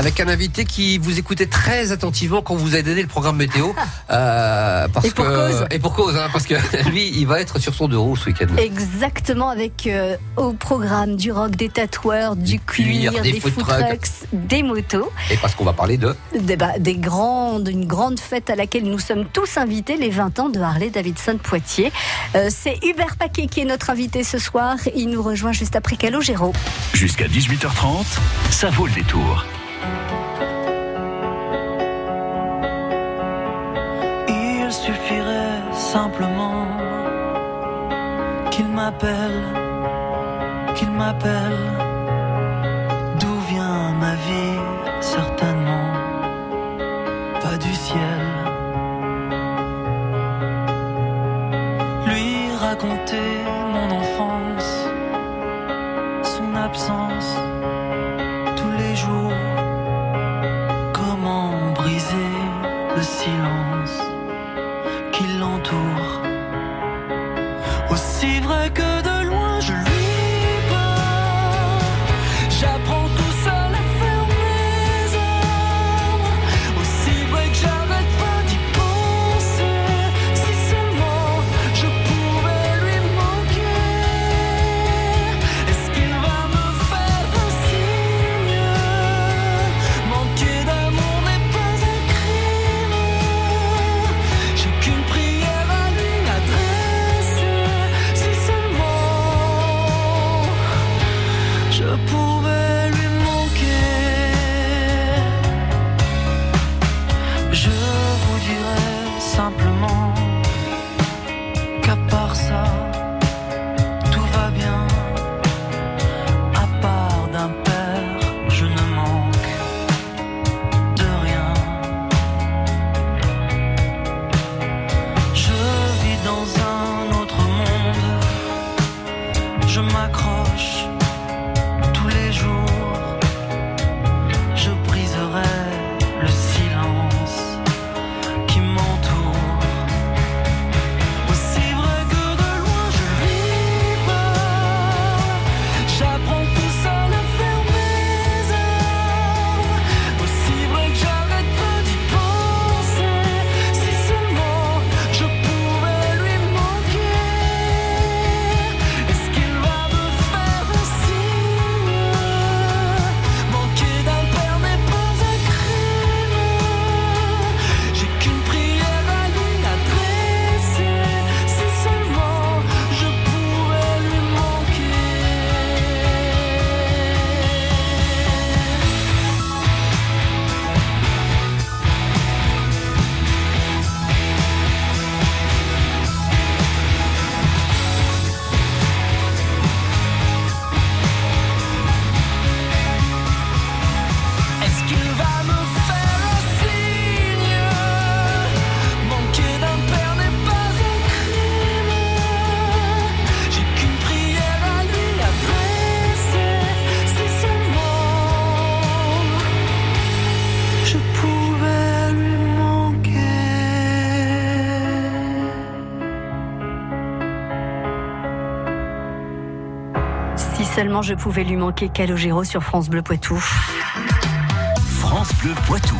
Avec un invité qui vous écoutait très attentivement quand vous avez donné le programme météo. Euh, parce Et pour que, cause. Et pour cause, hein, parce que lui, il va être sur son deux roues ce week-end. Exactement, avec euh, au programme du rock, des tatoueurs, du, cuir, cuir, des des, food food trucks. trucks, des motos, Et parce qu'on va parler de. des, bah, des grandes, une grande fête à laquelle nous sommes tous invités, les 20 ans de Harley Davidson Poitiers. Euh, C'est Hubert Paquet qui est notre invité ce soir. Il nous rejoint juste après Calogero. Jusqu'à 18h30, ça vaut le détour. Il suffirait simplement qu'il m'appelle, qu'il m'appelle. Aussi vrai que de loin je lui seulement je pouvais lui manquer Calogero sur France Bleu Poitou. France Bleu Poitou.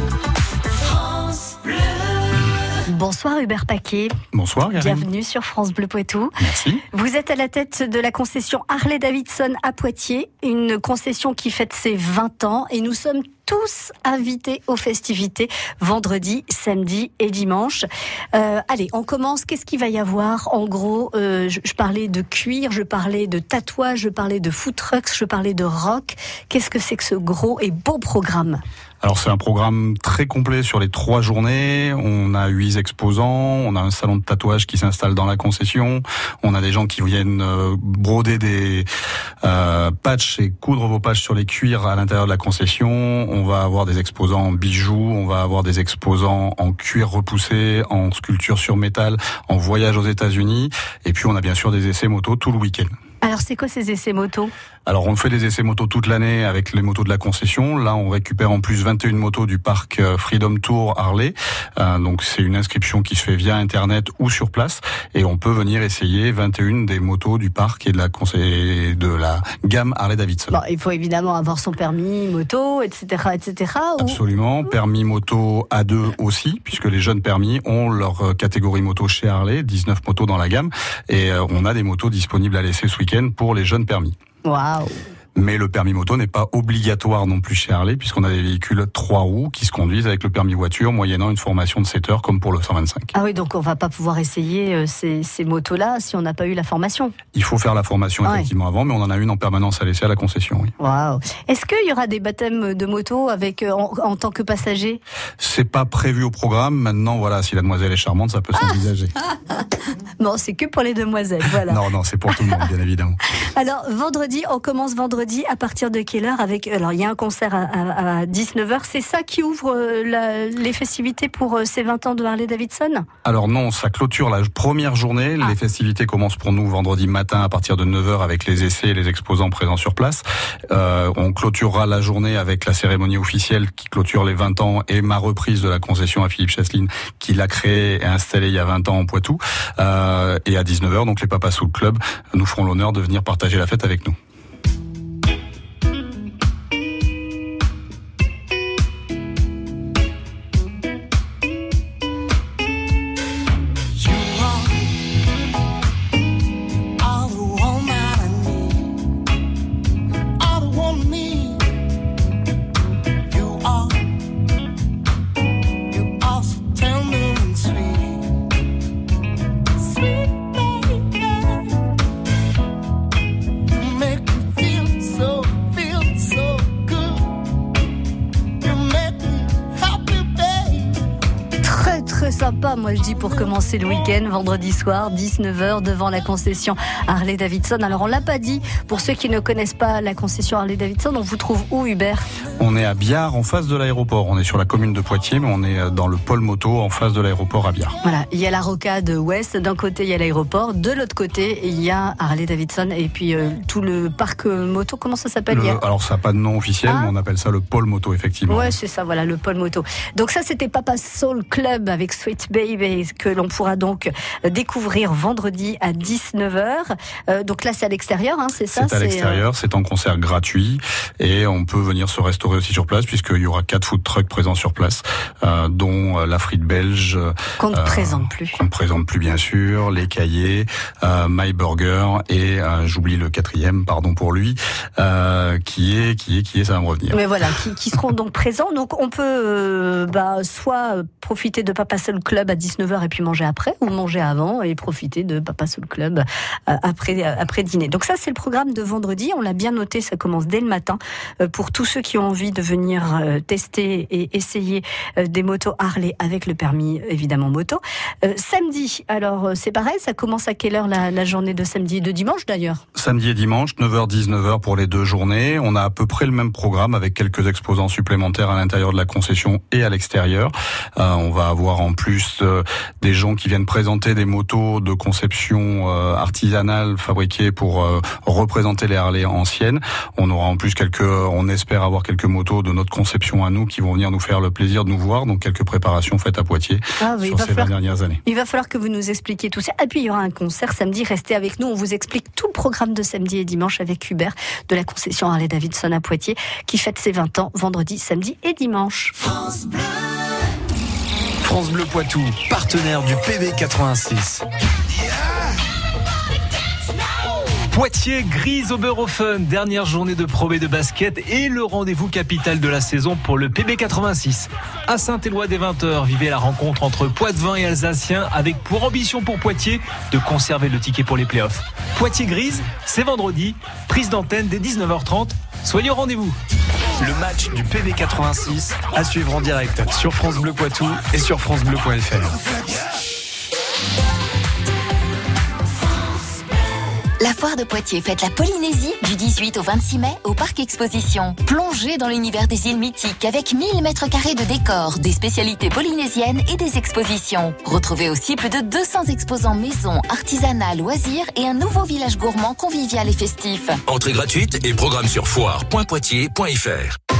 Bonsoir Hubert Paquet, Bonsoir, Karine. bienvenue sur France Bleu Poitou. Merci. Vous êtes à la tête de la concession Harley Davidson à Poitiers, une concession qui fête ses 20 ans et nous sommes tous invités aux festivités vendredi, samedi et dimanche. Euh, allez, on commence. Qu'est-ce qu'il va y avoir? En gros, euh, je, parlais de cuir, je parlais de tatouage, je parlais de food trucks, je parlais de rock. Qu'est-ce que c'est que ce gros et beau programme? Alors c'est un programme très complet sur les trois journées. On a huit exposants, on a un salon de tatouage qui s'installe dans la concession, on a des gens qui viennent euh, broder des euh, patchs et coudre vos patchs sur les cuirs à l'intérieur de la concession. On va avoir des exposants en bijoux, on va avoir des exposants en cuir repoussé, en sculpture sur métal, en voyage aux États-Unis, et puis on a bien sûr des essais moto tout le week-end. Alors, c'est quoi ces essais moto? Alors on fait des essais moto toute l'année avec les motos de la concession. Là on récupère en plus 21 motos du parc euh, Freedom Tour Harley. Euh, donc c'est une inscription qui se fait via internet ou sur place et on peut venir essayer 21 des motos du parc et de la de la gamme Harley Davidson. Bon, il faut évidemment avoir son permis moto, etc., etc. ou- Absolument, permis moto A2 aussi, puisque les jeunes permis ont leur euh, catégorie moto chez Harley, 19 motos dans la gamme, et on a des motos disponibles à laisser ce week-end pour les jeunes permis. Waouh. Mais le permis moto n'est pas obligatoire non plus chez Harley, puisqu'on a des véhicules trois roues qui se conduisent avec le permis voiture, moyennant une formation de 7 heures comme pour le 125. Ah oui, donc on va pas pouvoir essayer euh, ces, ces motos-là si on n'a pas eu la formation. Il faut faire la formation Ouais. effectivement avant, mais on en a une en permanence à laisser à la concession. Oui. Waouh. Est-ce qu'il y aura des baptêmes de moto avec euh, en, en tant que passager? C'est pas prévu au programme. Maintenant, voilà, si la demoiselle est charmante, ça peut s'envisager. Non, c'est que pour les demoiselles. Voilà. Non, non, c'est pour tout le monde, bien évidemment. Alors vendredi, on commence vendredi à partir de quelle heure avec Alors il y a un concert à, à- à 19h. C'est ça qui ouvre euh, la- les festivités pour euh, ces 20 ans de Harley Davidson? Alors non, ça clôture la première journée. Ah. Les festivités commencent pour nous vendredi matin à partir de 9h avec les essais et les exposants présents sur place. Euh, on clôturera la journée avec la cérémonie officielle qui clôture les 20 ans et ma reprise de la concession à Philippe Chasseline qui l'a créée et installée il y a 20 ans en Poitou. Euh, et à 19h, donc les papas sous le club nous feront l'honneur de venir partager la fête avec nous. Moi je dis pour commencer le week-end, vendredi soir, 19h devant la concession Harley Davidson. Alors on l'a pas dit, pour ceux qui ne connaissent pas la concession Harley Davidson, on vous trouve où Hubert? On est à Biard, en face de l'aéroport. On est sur la commune de Poitiers, mais on est euh, dans le pôle moto en face de l'aéroport à Biard. Voilà, il y a la rocade ouest, d'un côté il y a l'aéroport, de l'autre côté il y a Harley Davidson et puis euh, tout le parc euh, moto, comment ça s'appelle a- alors ça n'a pas de nom officiel, Ah. mais on appelle ça le pôle moto effectivement. Ouais, c'est ça, voilà, le pôle moto. Donc ça, c'était Papa Soul Club avec Sweet Baby, que l'on pourra donc euh, découvrir vendredi à 19h. Euh, donc là, c'est à l'extérieur, hein, c'est ça C'est à euh, l'extérieur, c'est en concert gratuit et on peut venir se restaurer aussi sur place puisqu'il y aura quatre food trucks présents sur place, euh, dont la frite belge qu'on ne euh, présente plus. qu'on ne présente plus bien sûr, les cahiers, euh, My Burger et j'oublie le quatrième, pardon pour lui, qui est qui est qui est, ça va me revenir. Mais voilà, qui, qui seront donc présents. Donc on peut bah, soit profiter de Papa Soul Club à 19h et puis manger après, ou manger avant et profiter de Papa Soul Club euh, après, euh, après dîner. Donc ça, c'est le programme de vendredi. On l'a bien noté, ça commence dès le matin. Euh, pour tous ceux qui ont envie de venir tester et essayer des motos Harley avec le permis, évidemment, moto. Samedi, alors c'est pareil, ça commence à quelle heure la, journée de samedi et de dimanche d'ailleurs? Samedi et dimanche, 9h-19h pour les deux journées. On a à peu près le même programme avec quelques exposants supplémentaires à l'intérieur de la concession et à l'extérieur. On va avoir en plus des gens qui viennent présenter des motos de conception euh, artisanale fabriquées pour euh, représenter les Harley anciennes. On aura en plus quelques, on espère avoir quelques motos de notre conception à nous qui vont venir nous faire le plaisir de nous voir. Donc quelques préparations faites à Poitiers Ah oui, sur ces falloir 20 dernières années. Il va falloir que vous nous expliquiez tout ça. Et puis il y aura un concert samedi. Restez avec nous. On vous explique tout le programme de samedi et dimanche avec Hubert de la concession Harley Davidson à Poitiers qui fête ses 20 ans vendredi, samedi et dimanche. France Bleu Poitou, partenaire du PB 86. Poitiers, Grise Oberhofen, dernière journée de Pro de basket et le rendez-vous capital de la saison pour le PB 86. À Saint-Éloi dès 20h, vivez la rencontre entre Poitvin et Alsaciens avec pour ambition pour Poitiers de conserver le ticket pour les playoffs. Poitiers Grise, c'est vendredi, prise d'antenne dès 19h30. Soyez au rendez-vous. Le match du PB 86 à suivre en direct sur France Bleu Poitou et sur francebleu.fr. La foire de Poitiers fête la Polynésie du 18 au 26 mai au Parc Exposition. Plongez dans l'univers des îles mythiques avec 1000 mètres carrés de décors, des spécialités polynésiennes et des expositions. Retrouvez aussi plus de 200 exposants maison, artisanat, loisirs et un nouveau village gourmand convivial et festif. Entrée gratuite et programme sur foire.poitiers.fr.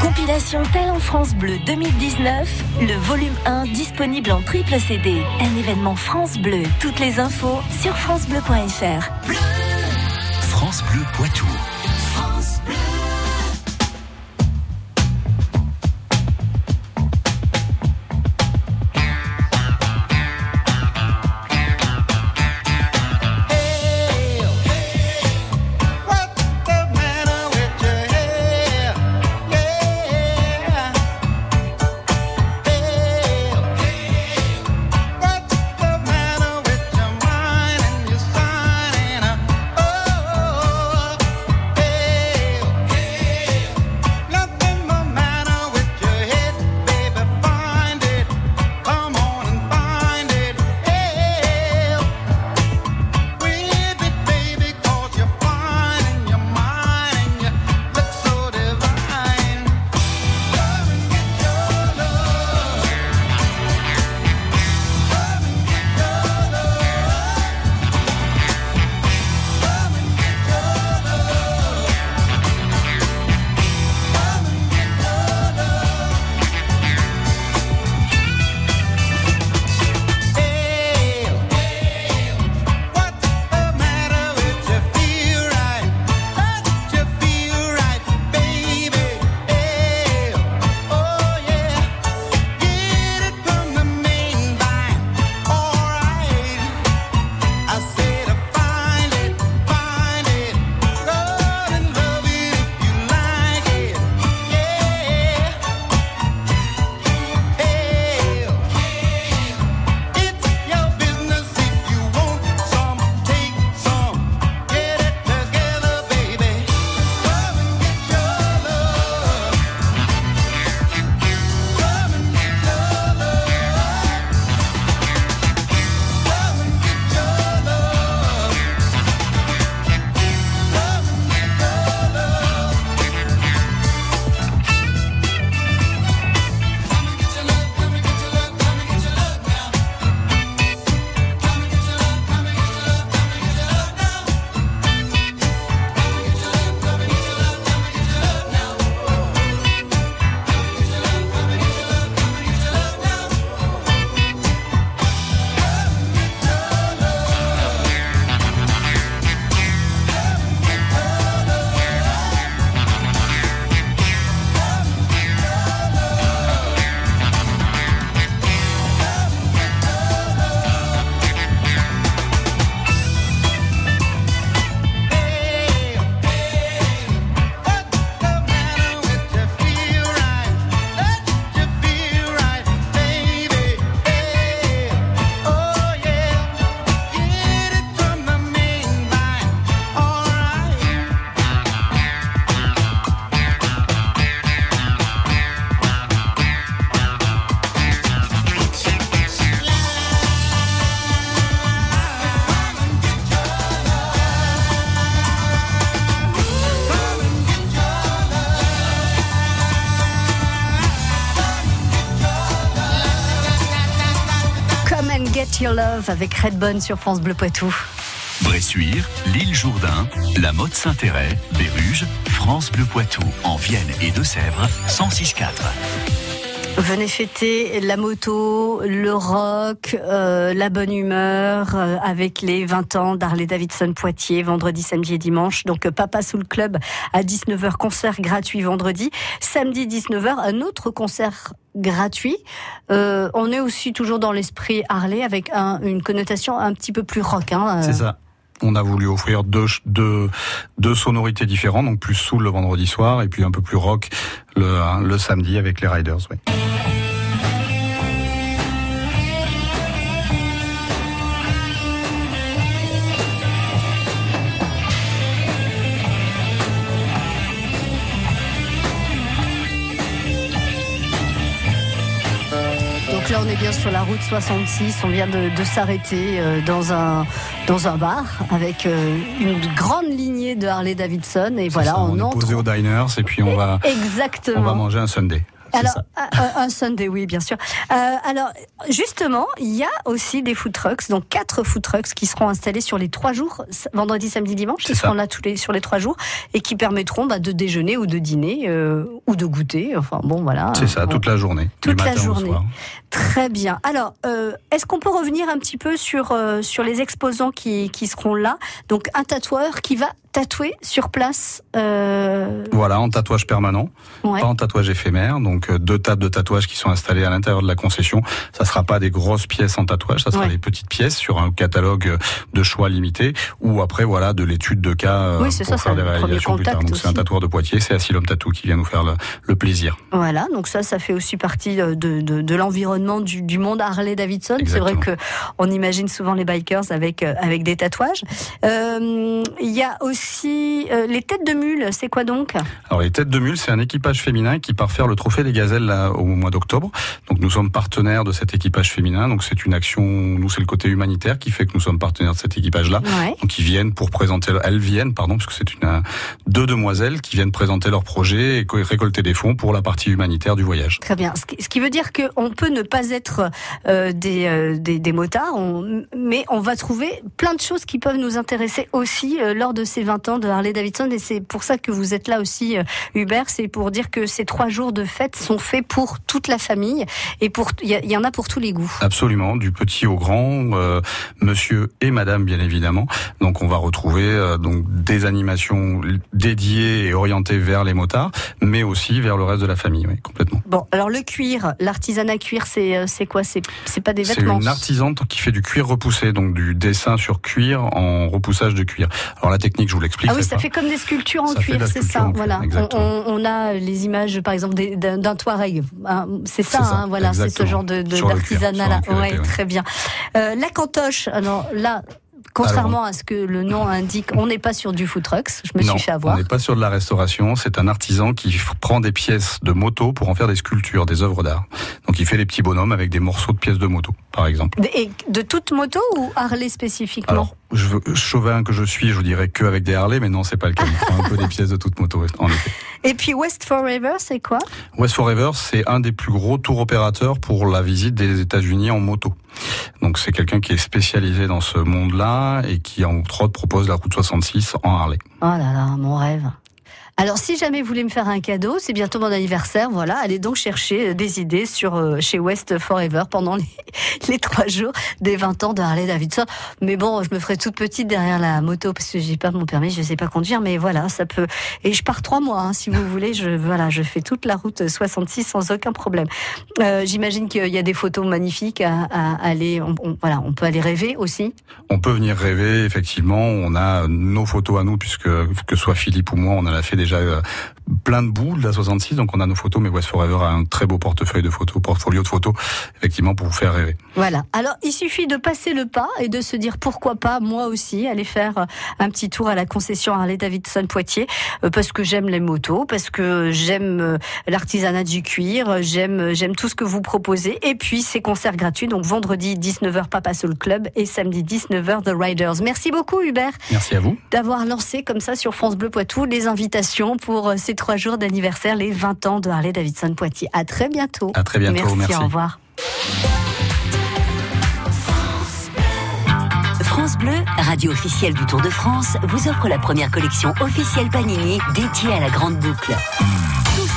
Compilation Talent France Bleu 2019, le volume 1 disponible en triple CD. Un événement France Bleu. Toutes les infos sur francebleu.fr. France Bleu Poitou. Get Avec Redbone sur France Bleu Poitou. Bressuire, l'île Jourdain, la Motte Saint-Héret, Béruges, France Bleu Poitou, en Vienne et Deux-Sèvres, 106.4. Venez fêter la moto, le rock, euh, la bonne humeur euh, avec les 20 ans d'Harley Davidson Poitiers, vendredi, samedi et dimanche. Donc euh, Papa sous le club à 19h, concert gratuit vendredi. Samedi 19h, un autre concert gratuit. Euh, on est aussi toujours dans l'esprit Harley avec un- une connotation un petit peu plus rock. Hein, C'est ça. On a voulu offrir deux, deux, deux sonorités différentes, donc plus soul le vendredi soir et puis un peu plus rock le, le samedi avec les Riders. Oui. Donc là, on est bien sur la route 66. On vient de, de s'arrêter euh, dans un dans un bar avec euh, une grande lignée de Harley Davidson. Et voilà, Ça, on, on, est entre. posé au diners et puis on va, Exactement. on va manger un Sunday. Alors, un, un Sunday, oui, bien sûr. Euh, alors, justement, il y a aussi des food trucks, donc quatre food trucks qui seront installés sur les trois jours, vendredi, samedi, dimanche. Ils seront là tous les, sur les trois jours et qui permettront bah, de déjeuner ou de dîner euh, ou de goûter. Enfin, bon, voilà. C'est ça, toute la journée. Toute la journée. Très bien. Alors, euh, est-ce qu'on peut revenir un petit peu sur, euh, sur les exposants qui, qui seront là? Donc, un tatoueur qui va tatouer sur place. Euh, Voilà, en tatouage permanent, ouais. pas en tatouage éphémère. Donc deux tables de tatouage qui sont installées à l'intérieur de la concession. Ça sera pas des grosses pièces en tatouage, ça sera Ouais. des petites pièces sur un catalogue de choix limité. Ou après voilà de l'étude de cas Oui, pour ça, faire des réalisations plus tard. Donc c'est un tatoueur de Poitiers, c'est Asylum Tattoo qui vient nous faire le, le plaisir. Voilà, donc ça, ça fait aussi partie de, de, de l'environnement du, du monde Harley Davidson. C'est vrai que on imagine souvent les bikers avec euh, avec des tatouages. Euh, Il y a aussi euh, les têtes de mule. C'est quoi donc? Alors les têtes de mule, c'est un équipage féminin qui part faire le trophée des gazelles là, au mois d'octobre. Donc nous sommes partenaires de cet équipage féminin. Donc c'est une action, nous c'est le côté humanitaire qui fait que nous sommes partenaires de cet équipage-là. Ouais. Donc ils viennent pour présenter, elles viennent, pardon, parce que c'est une deux demoiselles qui viennent présenter leur projet et co- récolter des fonds pour la partie humanitaire du voyage. Très bien. Ce qui, ce qui veut dire qu'on peut ne pas être euh, des, euh, des, des motards, on- mais on va trouver plein de choses qui peuvent nous intéresser aussi euh, lors de ces 20 ans de Harley Davidson. Et c'est pour ça que vous êtes là aussi, Hubert. C'est pour dire que ces trois jours de fête sont faits pour toute la famille et pour il y, en a pour tous les goûts. Absolument, du petit au grand, monsieur et madame bien évidemment. Donc on va retrouver donc des animations dédiées et orientées vers les motards, mais aussi vers le reste de la famille, oui, complètement. Bon, alors le cuir, l'artisanat cuir, c'est euh, c'est quoi? C'est c'est pas des C'est vêtements. une artisante qui fait du cuir repoussé, donc du dessin sur cuir en repoussage de cuir. Alors la technique, je vous l'explique. Ah oui, ça fait comme des sculptures en Ça cuir, c'est ça. cuir, Voilà. On, a les images, par exemple, d'un Touareg. hein, C'est ça, C'est ça, hein, voilà, c'est ce genre de d'artisanat là. cuir Ouais, épais, ouais. très bien. Euh, la cantoche. Alors là. Contrairement à ce que le nom indique, on n'est pas sur du food trucks. Je me non, suis fait on avoir. n'est pas sur de la restauration. C'est un artisan qui prend des pièces de moto pour en faire des sculptures, des œuvres d'art. Donc il fait des petits bonhommes avec des morceaux de pièces de moto, par exemple. Et de toute moto ou Harley spécifiquement? Alors, je veux, chauvin que je suis, je vous dirais que avec des Harley, mais non, c'est pas le cas. Il prend un peu des pièces de toute moto, en effet. Et puis West Forever, c'est quoi? West Forever, c'est un des plus gros tours opérateurs pour la visite des États-Unis en moto. Donc c'est quelqu'un qui est spécialisé dans ce monde-là et qui entre autres propose la route 66 en Harley. Oh là là, mon rêve. Alors, si jamais vous voulez me faire un cadeau, c'est bientôt mon anniversaire, voilà, allez donc chercher euh, des idées sur euh, chez West Forever pendant les, trois jours des 20 ans de Harley Davidson. Mais bon, je me ferai toute petite derrière la moto parce que j'ai pas mon permis, je sais pas conduire, mais voilà, ça peut. Et je pars trois mois, hein, si vous voulez. Je voilà, je fais toute la route 66 sans aucun problème. Euh, J'imagine qu'il y a des photos magnifiques à, à aller. on- voilà, on peut aller rêver aussi. On peut venir rêver, effectivement. On a nos photos à nous, puisque que soit Philippe ou moi, on en a fait déjà euh, plein de de la 66, donc on a nos photos. Mais West Forever a un très beau portefeuille de photos, portfolio de photos, effectivement, pour vous faire rêver. Voilà. Alors, il suffit de passer le pas et de se dire pourquoi pas, moi aussi, aller faire euh, un petit tour à la concession Harley Davidson Poitiers, euh, parce que j'aime les motos, parce que j'aime euh, l'artisanat du cuir, j'aime j'aime tout ce que vous proposez. Et puis, ces concerts gratuits, donc vendredi 19h Papa Soul Club et samedi 19h The Riders. Merci beaucoup, Hubert, Merci à vous. d'avoir lancé comme ça sur France Bleu Poitou les invitations pour ces trois jours d'anniversaire, les 20 ans de Harley Davidson Poitiers. À très bientôt. À très bientôt. Merci. au revoir. France Bleu, radio officielle du Tour de France, vous offre la première collection officielle Panini dédiée à la grande boucle.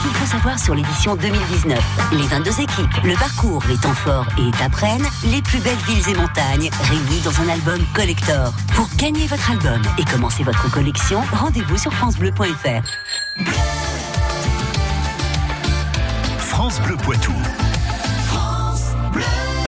Ce qu'il faut savoir sur l'édition 2019. Les 22 équipes, le parcours, les temps forts et étapes reines, les plus belles villes et montagnes, réunis dans un album collector. Pour gagner votre album et commencer votre collection, rendez-vous sur francebleu.fr. France Bleu Poitou.